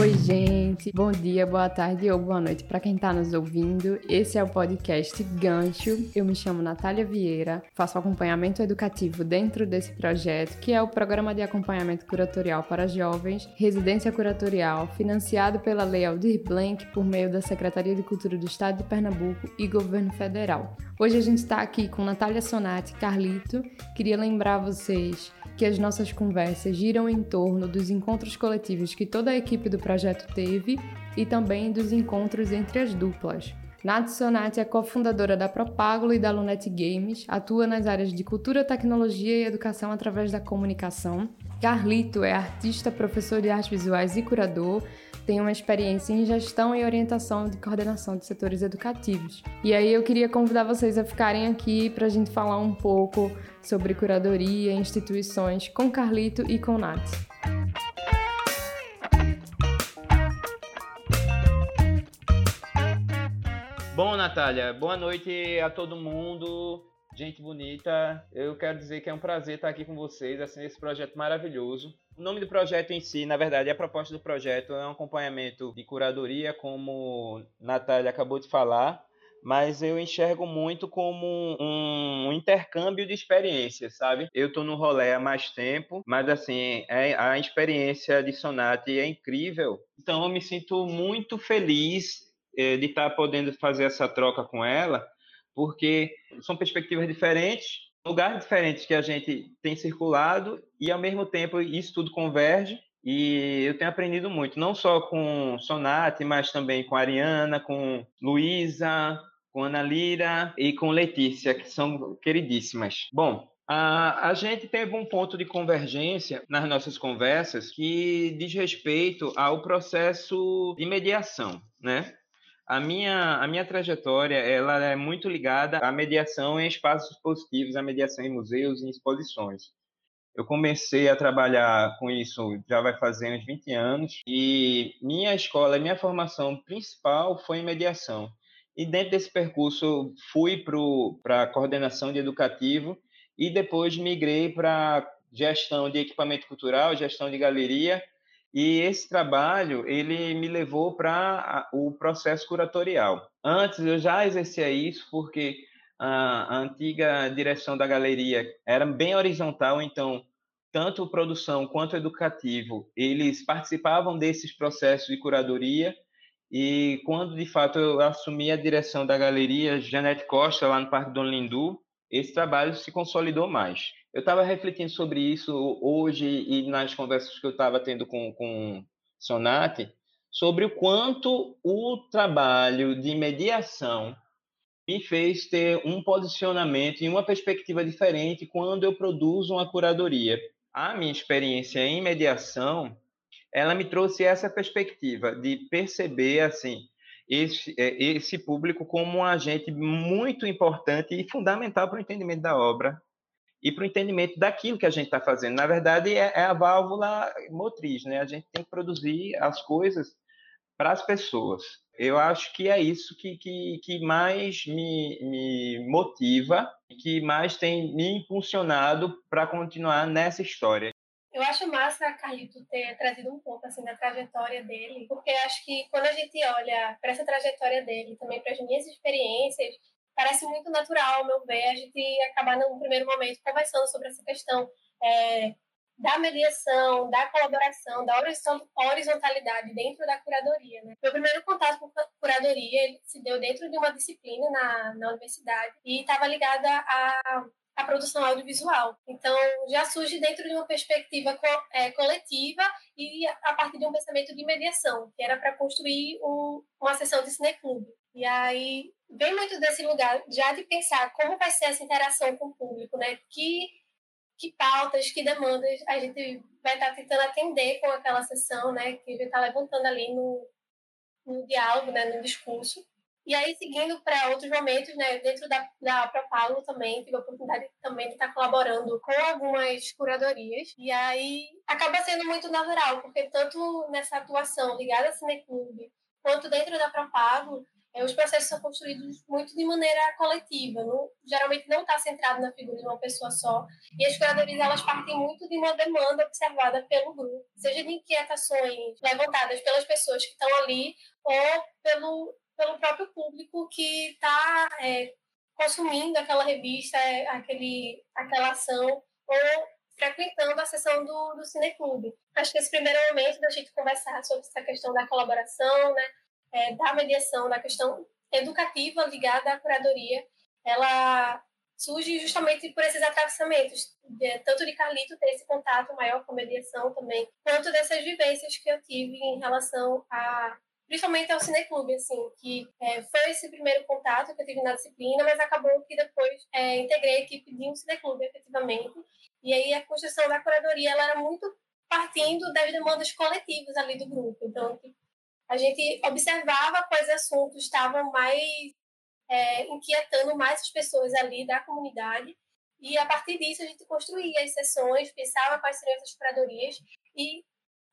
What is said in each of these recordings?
Oi, gente. Bom dia, boa tarde ou boa noite para quem está nos ouvindo. Esse é o podcast Gancho. Eu me chamo Natália Vieira, faço acompanhamento educativo dentro desse projeto, que é o Programa de Acompanhamento Curatorial para Jovens, Residência Curatorial, financiado pela Lei Aldir Blanc por meio da Secretaria de Cultura do Estado de Pernambuco e Governo Federal. Hoje a gente está aqui com Natália Sonati Carlito. Queria lembrar vocês que as nossas conversas giram em torno dos encontros coletivos que toda a equipe do projeto teve e também dos encontros entre as duplas. Nath Sonati é cofundadora da Propágulo e da Lunet Games, atua nas áreas de cultura, tecnologia e educação através da comunicação. Carlito é artista, professor de artes visuais e curador, tem uma experiência em gestão e orientação de coordenação de setores educativos. E aí eu queria convidar vocês a ficarem aqui para a gente falar um pouco sobre curadoria, instituições com Carlito e com Nath. Bom, Natália, boa noite a todo mundo. Gente bonita, eu quero dizer que é um prazer estar aqui com vocês, assim, nesse projeto maravilhoso. O nome do projeto em si, na verdade, a proposta do projeto é um acompanhamento de curadoria, como Natália acabou de falar, mas eu enxergo muito como um, intercâmbio de experiências, sabe? Eu estou no rolê há mais tempo, mas assim, é, a experiência de Sonate é incrível. Então eu me sinto muito feliz de estar podendo fazer essa troca com ela, porque são perspectivas diferentes, lugares diferentes que a gente tem circulado e ao mesmo tempo isso tudo converge e eu tenho aprendido muito, não só com Sonate, mas também com Ariana, com Luísa, com Ana Lira e com Letícia, que são queridíssimas. Bom, a, a gente teve um ponto de convergência nas nossas conversas que diz respeito ao processo de mediação, né? A minha, a minha trajetória ela é muito ligada à mediação em espaços positivos, à mediação em museus e exposições. Eu comecei a trabalhar com isso já vai fazer uns 20 anos e minha escola, minha formação principal foi em mediação. E dentro desse percurso fui para a coordenação de educativo e depois migrei para gestão de equipamento cultural, gestão de galeria e esse trabalho, ele me levou para o processo curatorial. Antes eu já exercia isso porque a, a antiga direção da galeria era bem horizontal, então tanto produção quanto educativo, eles participavam desses processos de curadoria e quando de fato eu assumi a direção da galeria Janete Costa lá no Parque Dom Lindu, esse trabalho se consolidou mais. Eu estava refletindo sobre isso hoje e nas conversas que eu estava tendo com, com Sonati, sobre o quanto o trabalho de mediação me fez ter um posicionamento e uma perspectiva diferente quando eu produzo uma curadoria. A minha experiência em mediação, ela me trouxe essa perspectiva de perceber assim esse, é, esse público como um agente muito importante e fundamental para o entendimento da obra e para o entendimento daquilo que a gente está fazendo. Na verdade, é, é, a válvula motriz, né? A gente tem que produzir as coisas para as pessoas. Eu acho que é isso que, que, que mais me, me motiva, que mais tem me impulsionado para continuar nessa história. Eu acho massa a Carlito ter trazido um pouco assim da trajetória dele, porque acho que quando a gente olha para essa trajetória dele, também para as minhas experiências, parece muito natural, ao meu ver, a gente acabar no primeiro momento conversando sobre essa questão é, da mediação, da colaboração, da horizontalidade dentro da curadoria. Né? Meu primeiro contato com curadoria ele se deu dentro de uma disciplina na, na universidade e estava ligada a a produção audiovisual. Então, já surge dentro de uma perspectiva co é, coletiva e a partir de um pensamento de mediação, que era para construir um, uma sessão de cineclube. E aí, vem muito desse lugar já de pensar como vai ser essa interação com o público, né? Que, que pautas, que demandas a gente vai estar tá tentando atender com aquela sessão, né? Que a gente está levantando ali no, no diálogo, né? No discurso. E aí, seguindo para outros momentos, né, dentro da, da Propalo também, tive a oportunidade também de estar colaborando com algumas curadorias. E aí, acaba sendo muito natural, porque tanto nessa atuação ligada ao Cineclube, quanto dentro da Propalo, é, os processos são construídos muito de maneira coletiva, não, geralmente não está centrado na figura de uma pessoa só, e as curadorias elas partem muito de uma demanda observada pelo grupo, seja de inquietações levantadas pelas pessoas que estão ali, ou pelo, pelo próprio público que está é, consumindo aquela revista, é, aquele, aquela ação, ou frequentando a sessão do, do Cineclube. Acho que esse primeiro momento da gente conversar sobre essa questão da colaboração, né, é, da mediação, da questão educativa ligada à curadoria, ela surge justamente por esses atravessamentos, de, tanto de Carlito ter esse contato maior com a mediação também, quanto dessas vivências que eu tive em relação a principalmente ao cineclube, assim, que é, foi esse primeiro contato que eu tive na disciplina, mas acabou que depois é, integrei a equipe de um cineclube, efetivamente, e aí a construção da curadoria, ela era muito partindo das demandas coletivas ali do grupo, então, tipo, a gente observava quais assuntos estavam mais é, inquietando mais as pessoas ali da comunidade. E a partir disso a gente construía as sessões, pensava quais seriam essas curadorias e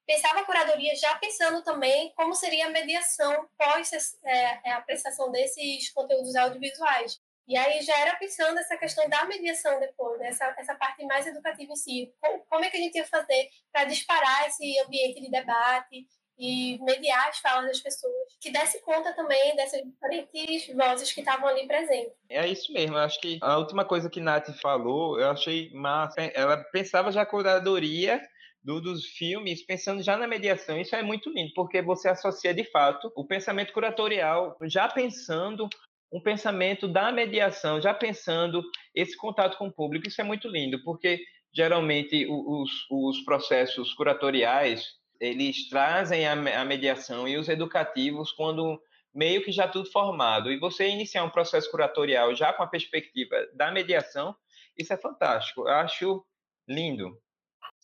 pensava a curadoria já pensando também como seria a mediação pós é, a prestação desses conteúdos audiovisuais. E aí já era pensando essa questão da mediação depois, né? essa, essa parte mais educativa em si. Como, como é que a gente ia fazer para disparar esse ambiente de debate e mediar as falas das pessoas, que desse conta também dessas diferentes vozes que estavam ali presentes. É isso mesmo, eu acho que a última coisa que Nath falou, eu achei massa. Ela pensava já a curadoria do, dos filmes, pensando já na mediação. Isso é muito lindo, porque você associa de fato o pensamento curatorial, já pensando um pensamento da mediação, já pensando esse contato com o público. Isso é muito lindo, porque geralmente os, os processos curatoriais eles trazem a, a mediação e os educativos quando meio que já tudo formado. E você iniciar um processo curatorial já com a perspectiva da mediação, isso é fantástico. Eu acho lindo.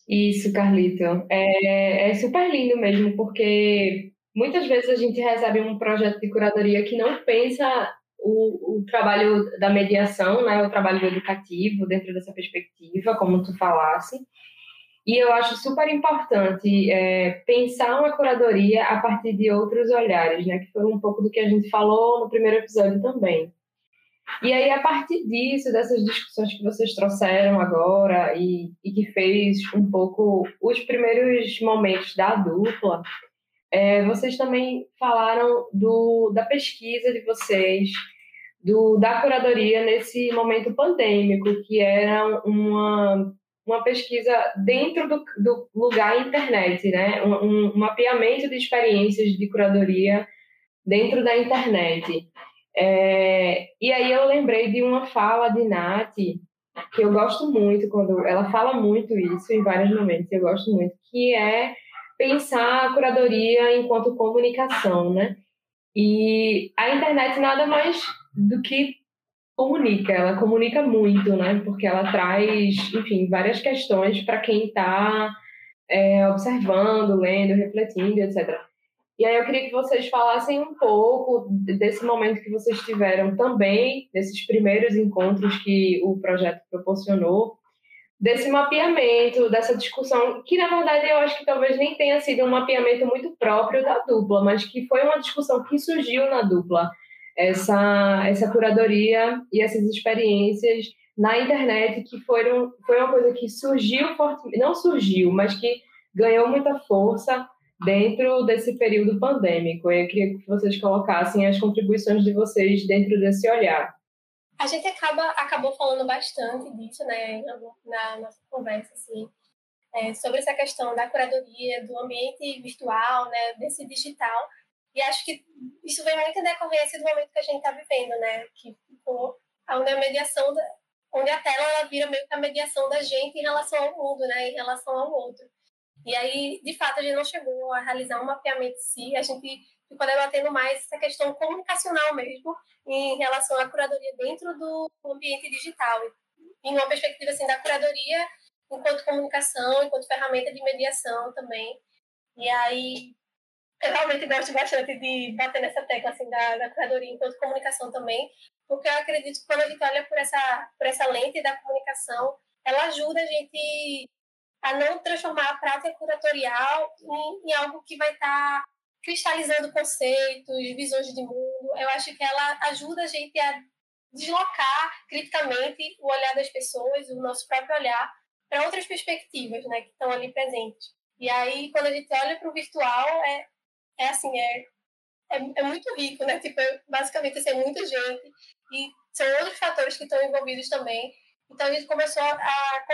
Isso, Carlito. É, é super lindo mesmo, porque muitas vezes a gente recebe um projeto de curadoria que não pensa o, o trabalho da mediação, né, o trabalho educativo dentro dessa perspectiva, como tu falasse. E eu acho super importante é, pensar uma curadoria a partir de outros olhares, né? Que foi um pouco do que a gente falou no primeiro episódio também. E aí, a partir disso, dessas discussões que vocês trouxeram agora e, e que fez um pouco os primeiros momentos da dupla, é, vocês também falaram do, da pesquisa de vocês, do, da curadoria nesse momento pandêmico, que era uma uma pesquisa dentro do, do lugar internet, né? Um, um, mapeamento de experiências de curadoria dentro da internet. É, e aí eu lembrei de uma fala de Nath, que eu gosto muito, quando ela fala muito isso em vários momentos, eu gosto muito, que é pensar a curadoria enquanto comunicação, né? E a internet nada mais do que comunica, ela comunica muito, né? Porque ela traz, enfim, várias questões para quem está é, observando, lendo, refletindo, etc. E aí eu queria que vocês falassem um pouco desse momento que vocês tiveram também, desses primeiros encontros que o projeto proporcionou, desse mapeamento, dessa discussão, que na verdade eu acho que talvez nem tenha sido um mapeamento muito próprio da dupla, mas que foi uma discussão que surgiu na dupla essa, essa curadoria e essas experiências na internet que foram foi uma coisa que surgiu não surgiu, mas que ganhou muita força dentro desse período pandêmico. Eu queria que vocês colocassem as contribuições de vocês dentro desse olhar. A gente acaba acabou falando bastante disso, né, na nossa conversa, assim, é, sobre essa questão da curadoria, do ambiente virtual, né, desse digital e acho que isso vem muito decorrência do momento que a gente está vivendo, né? Que ficou onde a mediação, da, onde a tela ela vira meio que a mediação da gente em relação ao mundo, né? Em relação ao outro. E aí, de fato, a gente não chegou a realizar um mapeamento em si, a gente ficou debatendo mais essa questão comunicacional mesmo, em relação à curadoria dentro do ambiente digital. Em uma perspectiva assim, da curadoria enquanto comunicação, enquanto ferramenta de mediação também. E aí, eu realmente gosto bastante de bater nessa tecla assim, da, da curadoria enquanto comunicação também, porque eu acredito que quando a gente olha por essa, por essa lente da comunicação, ela ajuda a gente a não transformar a prática curatorial em, em algo que vai estar tá cristalizando conceitos, visões de mundo, eu acho que ela ajuda a gente a deslocar criticamente o olhar das pessoas, o nosso próprio olhar, para outras perspectivas, né, que estão ali presentes. E aí, quando a gente olha para o virtual, é, é assim, é, é, é, muito rico, né? Tipo, é, basicamente, assim, é muita gente e são outros fatores que estão envolvidos também. Então, a gente começou a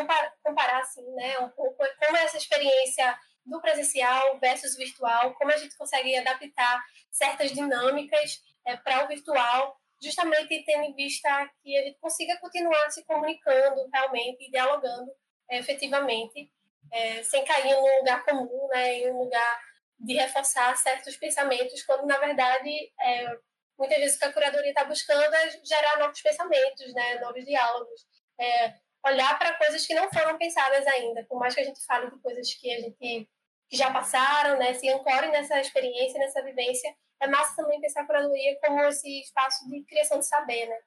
comparar, assim, né, um pouco como é essa experiência do presencial versus virtual, como a gente consegue adaptar certas dinâmicas é, para o virtual, justamente tendo em vista que a gente consiga continuar se comunicando realmente e dialogando é, efetivamente, é, sem cair num lugar comum, né, em um lugar de reforçar certos pensamentos, quando na verdade muitas vezes o que a curadoria está buscando é gerar novos pensamentos, né, novos diálogos, é, olhar para coisas que não foram pensadas ainda, por mais que a gente fale de coisas que a gente que já passaram, né, se ancorem nessa experiência, nessa vivência, é massa também pensar a curadoria como esse espaço de criação de saber, né?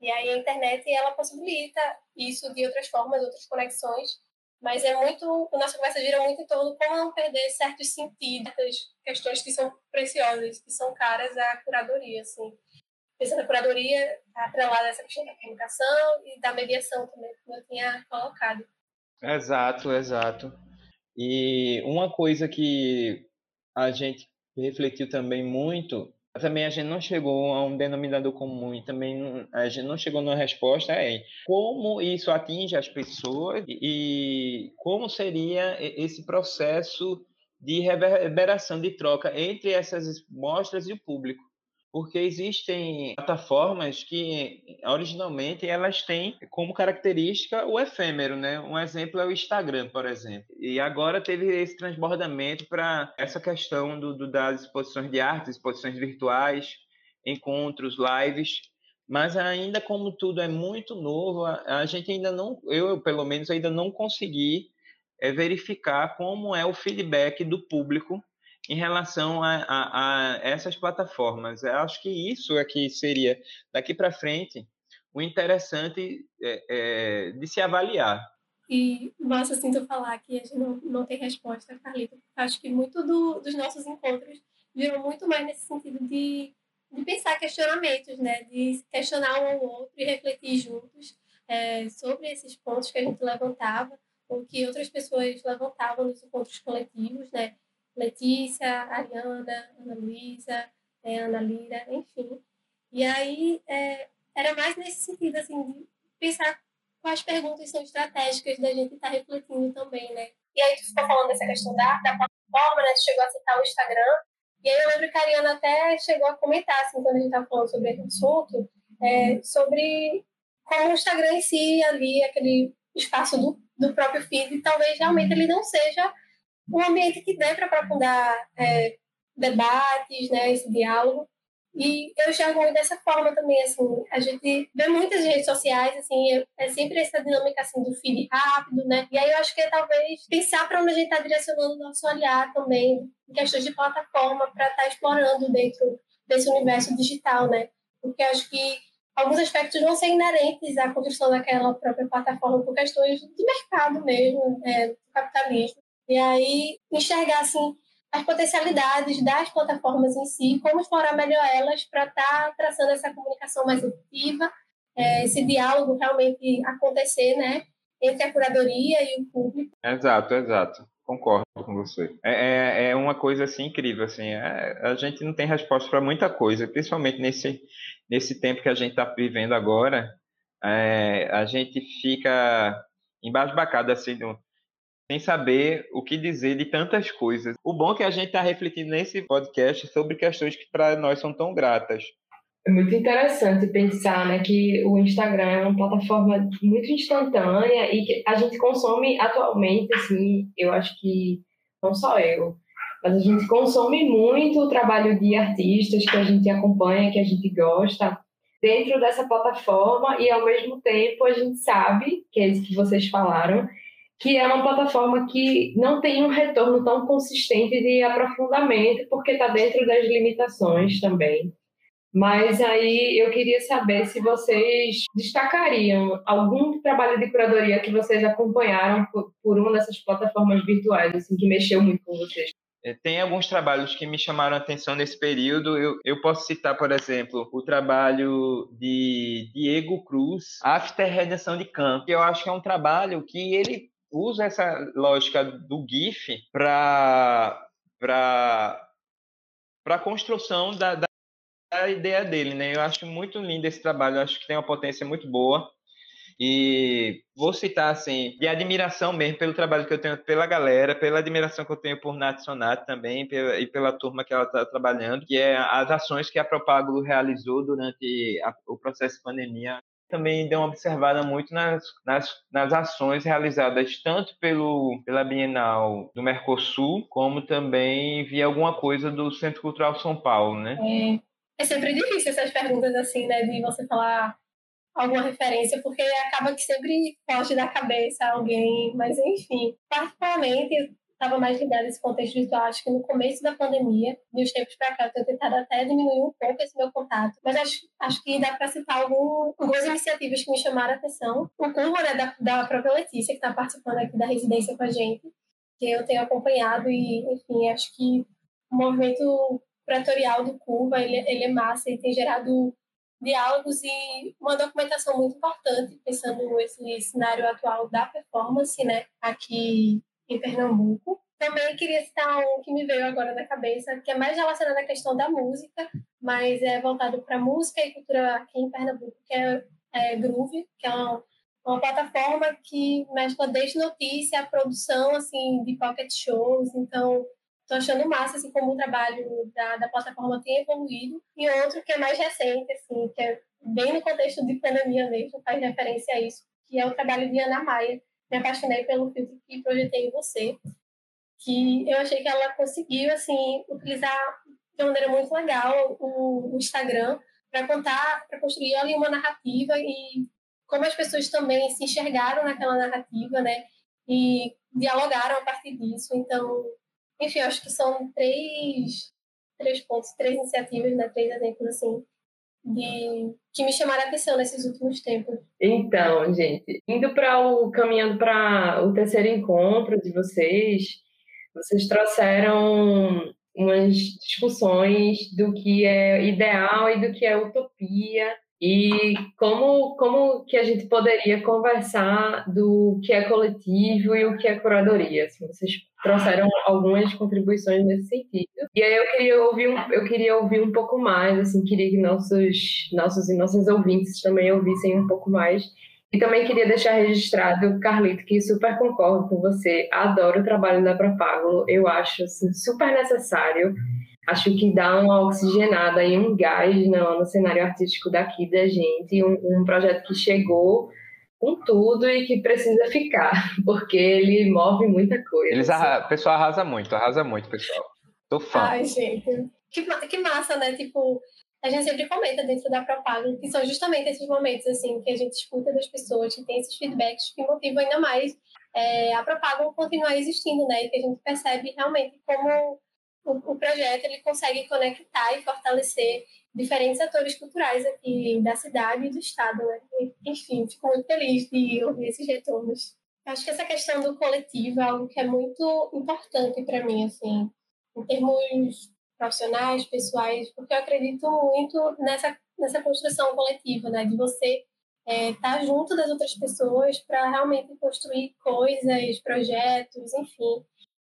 E aí a internet ela possibilita isso de outras formas, outras conexões, mas é muito, a nossa conversa gira muito em torno como não perder certos sentidos, questões que são preciosas, que são caras à curadoria, assim. Pensando na curadoria, atrelada a essa questão da comunicação e da mediação também, como eu tinha colocado. Exato, exato. E uma coisa que a gente refletiu também muito, também a gente não chegou a um denominador comum e também não, a gente não chegou numa resposta é como isso atinge as pessoas e como seria esse processo de reverberação de troca entre essas mostras e o público porque existem plataformas que originalmente elas têm como característica o efêmero, né? Um exemplo é o Instagram, por exemplo. E agora teve esse transbordamento para essa questão do, do, das exposições de arte, exposições virtuais, encontros, lives. Mas ainda como tudo é muito novo, a, a gente ainda não, eu pelo menos ainda não consegui é, verificar como é o feedback do público em relação a, a, a essas plataformas. Eu acho que isso é que seria, daqui para frente, o interessante é, é, de se avaliar. E massa tu falar que a gente não, não tem resposta, Carlita. Acho que muito do, dos nossos encontros viram muito mais nesse sentido de, de pensar questionamentos, né? De questionar um ao outro e refletir juntos é, sobre esses pontos que a gente levantava ou que outras pessoas levantavam nos encontros coletivos, né? Letícia, Ariana, Ana Luísa, é, Ana Lira, enfim. E aí é, era mais nesse sentido, assim, de pensar quais perguntas são estratégicas da gente estar tá refletindo também, né? E aí tu ficou falando dessa questão da, da plataforma, né? Tu chegou a citar o Instagram. E aí eu lembro que a Ariana até chegou a comentar, assim, quando a gente estava falando sobre esse assunto, é, sobre como o Instagram em si, ali, aquele espaço do, do próprio feed, talvez realmente ele não seja um ambiente que dê para aprofundar é, debates, né, esse diálogo. E eu enxergo muito dessa forma também, assim, a gente vê muitas redes sociais, assim, é, é sempre essa dinâmica, assim, do feed rápido, né? E aí eu acho que é talvez pensar para onde a gente está direcionando o nosso olhar também, em questões de plataforma, para estar tá explorando dentro desse universo digital, né? Porque acho que alguns aspectos vão ser inerentes à construção daquela própria plataforma por questões de mercado mesmo, é, do capitalismo. E aí enxergar assim as potencialidades das plataformas em si, como explorar melhor elas para estar tá traçando essa comunicação mais efetiva, é, esse diálogo realmente acontecer, né, entre a curadoria e o público. Exato, exato. Concordo com você. É, é, é uma coisa assim incrível, assim. É, a gente não tem resposta para muita coisa, principalmente nesse nesse tempo que a gente está vivendo agora. É, a gente fica embasbacado assim sem saber o que dizer de tantas coisas. O bom é que a gente está refletindo nesse podcast sobre questões que para nós são tão gratas. É muito interessante pensar né, que o Instagram é uma plataforma muito instantânea e que a gente consome atualmente, assim, eu acho que não só eu, mas a gente consome muito o trabalho de artistas que a gente acompanha, que a gente gosta, dentro dessa plataforma e ao mesmo tempo a gente sabe, que é isso que vocês falaram, que é uma plataforma que não tem um retorno tão consistente de aprofundamento, porque está dentro das limitações também. Mas aí eu queria saber se vocês destacariam algum trabalho de curadoria que vocês acompanharam por, por uma dessas plataformas virtuais, assim, que mexeu muito com vocês. é, tem alguns trabalhos que me chamaram a atenção nesse período. Eu, eu posso citar, por exemplo, o trabalho de Diego Cruz, After Redenção de Campo, eu acho que é um trabalho que ele usa essa lógica do GIF para a construção da, da, da, ideia dele. Né? Eu acho muito lindo esse trabalho, eu acho que tem uma potência muito boa. E vou citar, assim, de admiração mesmo pelo trabalho que eu tenho pela galera, pela admiração que eu tenho por Natsonat também e pela turma que ela está trabalhando, que é as ações que a Propágulo realizou durante a, o processo de pandemia. Também deu uma observada muito nas, nas, nas ações realizadas tanto pelo, pela Bienal do Mercosul, como também vi alguma coisa do Centro Cultural São Paulo, né? É, é sempre difícil essas perguntas assim, né? De você falar alguma referência, porque acaba que sempre foge da cabeça alguém, mas enfim. Particularmente, estava mais ligada a esse contexto visual, acho que no começo da pandemia, de uns tempos para cá, eu tenho tentado até diminuir um pouco esse meu contato, mas acho, acho que dá para citar algum, algumas iniciativas que me chamaram a atenção. O curva né, da, da própria Letícia, que está participando aqui da residência com a gente, que eu tenho acompanhado e, enfim, acho que o movimento pretorial do Curva, ele, ele é massa e tem gerado diálogos e uma documentação muito importante, pensando nesse cenário atual da performance, né, aqui em Pernambuco. Também queria citar um que me veio agora na cabeça, que é mais relacionado à questão da música, mas é voltado para música e cultura aqui em Pernambuco, que é, é Groove, que é uma, uma plataforma que mescla desde notícia a produção assim de pocket shows, então Estou achando massa, assim, como o trabalho da, da plataforma tem evoluído. E outro que é mais recente, assim, que é bem no contexto de pandemia mesmo, faz referência a isso, que é o trabalho de Ana Maia. Me apaixonei pelo filtro que projetei em você, que eu achei que ela conseguiu, assim, utilizar de uma maneira muito legal o, o Instagram para contar, para construir ali uma narrativa e como as pessoas também se enxergaram naquela narrativa, né? E dialogaram a partir disso. Então, enfim, acho que são três, três pontos, três iniciativas, né? três exemplos assim, de, que me chamaram a atenção nesses últimos tempos. Então, gente, indo para o caminhando para o terceiro encontro de vocês, vocês trouxeram umas discussões do que é ideal e do que é utopia e como, como que a gente poderia conversar do que é coletivo e o que é curadoria? Assim, vocês trouxeram algumas contribuições nesse sentido. E aí eu queria ouvir um, eu queria ouvir um pouco mais, assim, queria que nossos, nossos e nossas ouvintes também ouvissem um pouco mais. E também queria deixar registrado, Carlito, que super concordo com você. Adoro o trabalho da Propago. Eu acho assim, super necessário acho que dá uma oxigenada e um gás no, no cenário artístico daqui da gente, um, um, projeto que chegou com tudo e que precisa ficar, porque ele move muita coisa. Eles arra... O pessoal arrasa muito, arrasa muito, pessoal. Tô fã. Ai, gente, que, que massa, né? Tipo, a gente sempre comenta dentro da Propago que são justamente esses momentos, assim, que a gente escuta das pessoas, que tem esses feedbacks que motivam ainda mais é, a Propago continuar existindo, né? E que a gente percebe realmente como o, o projeto ele consegue conectar e fortalecer diferentes atores culturais aqui da cidade e do estado, né? Enfim, fico muito feliz de ouvir esses retornos. Acho que essa questão do coletivo é algo que é muito importante para mim, assim, em termos profissionais, pessoais, porque eu acredito muito nessa nessa construção coletiva, né? De você estar é, tá junto das outras pessoas para realmente construir coisas, projetos, enfim,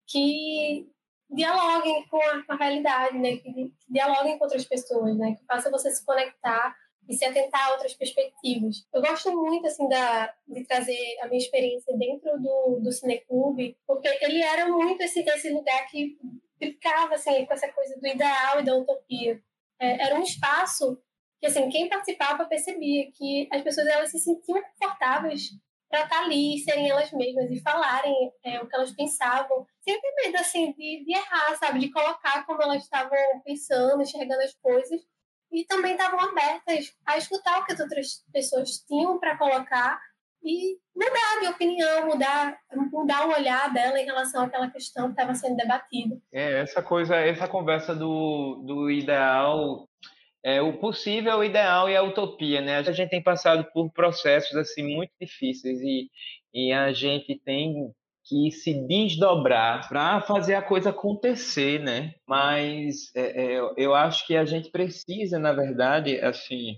que dialoguem com a, com a realidade, né? Que, que, dialoguem com outras pessoas, né? Que faça você se conectar e se atentar a outras perspectivas. Eu gosto muito, assim, da, de trazer a minha experiência dentro do, do Cineclube, porque ele era muito esse, esse lugar que ficava, assim, com essa coisa do ideal e da utopia. É, era um espaço que, assim, quem participava percebia que as pessoas, elas se sentiam confortáveis para estar ali, serem elas mesmas e falarem é, o que elas pensavam, sem medo assim, de, de errar, sabe? De colocar como elas estavam pensando, enxergando as coisas. E também estavam abertas a escutar o que as outras pessoas tinham para colocar e mudar de opinião, mudar, mudar o olhar dela em relação àquela questão que estava sendo debatida. É, essa coisa, essa conversa do, do ideal é, o possível, o ideal e a utopia, né? A gente tem passado por processos assim muito difíceis e, e a gente tem que se desdobrar para fazer a coisa acontecer, né? Mas é, é, eu acho que a gente precisa, na verdade, assim,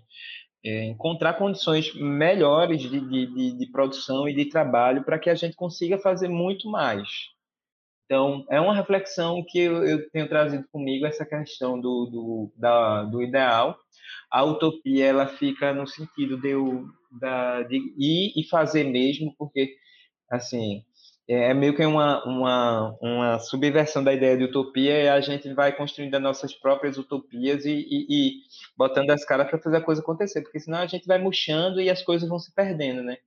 é, encontrar condições melhores de, de, de, produção e de trabalho para que a gente consiga fazer muito mais. Então, é uma reflexão que eu, eu tenho trazido comigo, essa questão do, do, da, do ideal. A utopia, ela fica no sentido de, eu, da, de ir e fazer mesmo, porque, assim, é, é meio que uma, uma, uma subversão da ideia de utopia e a gente vai construindo as nossas próprias utopias e, e, e botando as caras para fazer a coisa acontecer, porque senão a gente vai murchando e as coisas vão se perdendo, né?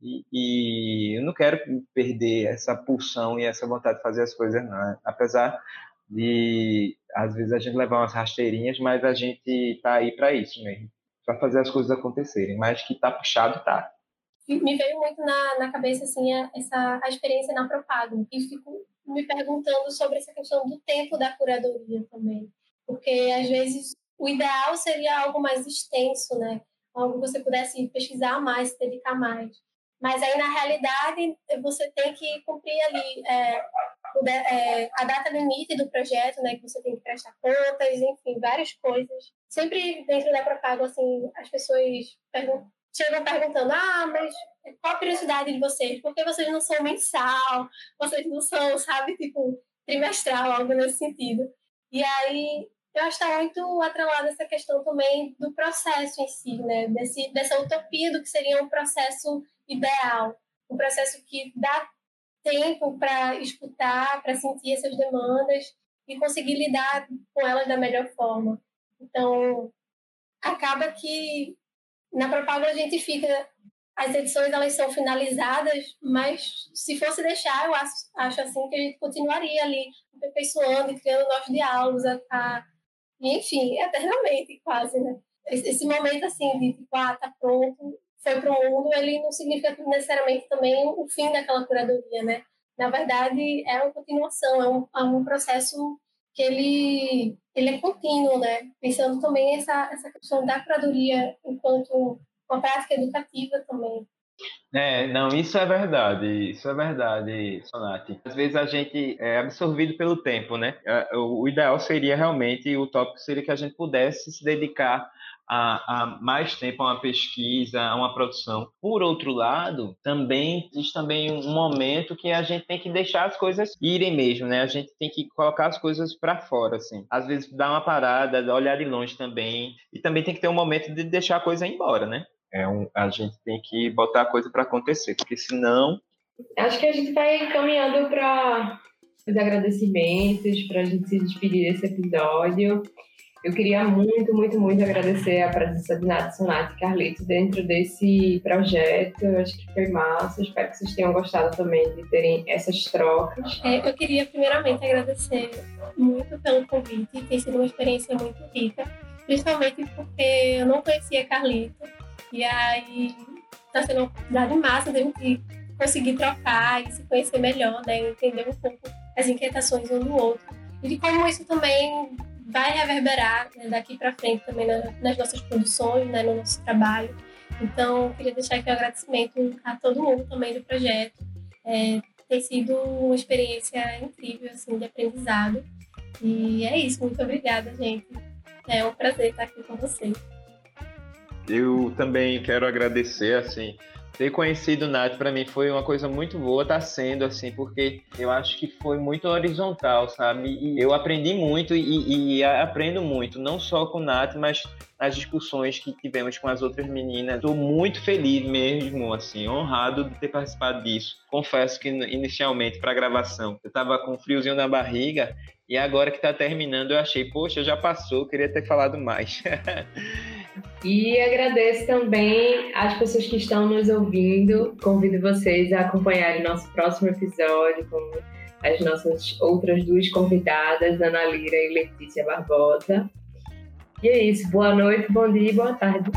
E, e eu não quero perder essa pulsão e essa vontade de fazer as coisas, não. Apesar de, às vezes, a gente levar umas rasteirinhas, mas a gente tá aí para isso mesmo, para fazer as coisas acontecerem. Mas que tá puxado, tá me veio muito na, na cabeça assim a, essa a experiência na Propago e fico me perguntando sobre essa questão do tempo da curadoria também, porque às vezes o ideal seria algo mais extenso, né? Algo que você pudesse pesquisar mais, se dedicar mais. Mas aí na realidade você tem que cumprir ali é, é, a data limite do projeto, né? Que você tem que prestar contas, enfim, várias coisas. Sempre dentro da Propago, assim, as pessoas perguntam chegam perguntando: ah, mas qual a curiosidade de vocês? Por que vocês não são mensal? Vocês não são, sabe, tipo, trimestral, algo nesse sentido. E aí eu acho que está muito atrelada essa questão também do processo em si, né? Desse, dessa utopia do que seria um processo ideal, um processo que dá tempo para escutar, para sentir essas demandas e conseguir lidar com elas da melhor forma. Então, acaba que na propaganda a gente fica as edições elas são finalizadas, mas se fosse deixar, eu acho, acho assim que a gente continuaria ali aperfeiçoando e criando novos diálogos, a, a, enfim, eternamente quase, né? Esse, momento assim de tipo, ah, tá pronto, foi para o mundo, ele não significa necessariamente também o fim daquela curadoria, né? Na verdade, é uma continuação, é um, é um processo que ele, ele é contínuo, né? Pensando também essa, essa questão da curadoria enquanto uma prática educativa também. É, não, isso é verdade, isso é verdade, Sonati. Às vezes a gente é absorvido pelo tempo, né? É, o ideal seria realmente, o tópico seria que a gente pudesse se dedicar a, a, mais tempo a uma pesquisa, a uma produção. Por outro lado, também existe também um momento que a gente tem que deixar as coisas irem mesmo, né? A gente tem que colocar as coisas para fora, assim. Às vezes dar uma parada, olhar de longe também, e também tem que ter um momento de deixar a coisa embora, né? É um, a gente tem que botar a coisa para acontecer, porque senão Acho que a gente vai caminhando para os agradecimentos, para a gente se despedir desse episódio. Eu queria muito, muito, muito agradecer a presença de Nath Sonati e Carlito dentro desse projeto. Eu acho que foi massa. Espero que vocês tenham gostado também de terem essas trocas. É, eu queria, primeiramente, agradecer muito pelo convite. Tem sido uma experiência muito rica, principalmente porque eu não conhecia Carlito. E aí está sendo uma oportunidade massa de gente conseguir trocar e se conhecer melhor, né? Entender um pouco as inquietações um do outro. E de como isso também vai reverberar né, daqui para frente também na, nas nossas produções, né, no nosso trabalho. Então, queria deixar aqui um agradecimento a todo mundo também do projeto. É, tem sido uma experiência incrível, assim, de aprendizado. E é isso, muito obrigada, gente. É um prazer estar aqui com vocês. Eu também quero agradecer, assim, ter conhecido o Nath para mim foi uma coisa muito boa, tá sendo assim, porque eu acho que foi muito horizontal, sabe? E eu aprendi muito e, e aprendo muito, não só com o Nath, mas nas discussões que tivemos com as outras meninas. Estou muito feliz mesmo, assim, honrado de ter participado disso. Confesso que inicialmente para a gravação eu estava com um friozinho na barriga e agora que está terminando eu achei, poxa, já passou, queria ter falado mais. E agradeço também às pessoas que estão nos ouvindo. Convido vocês a acompanharem nosso próximo episódio com as nossas outras duas convidadas, Ana Lira e Letícia Barbosa. E é isso. Boa noite, bom dia e boa tarde.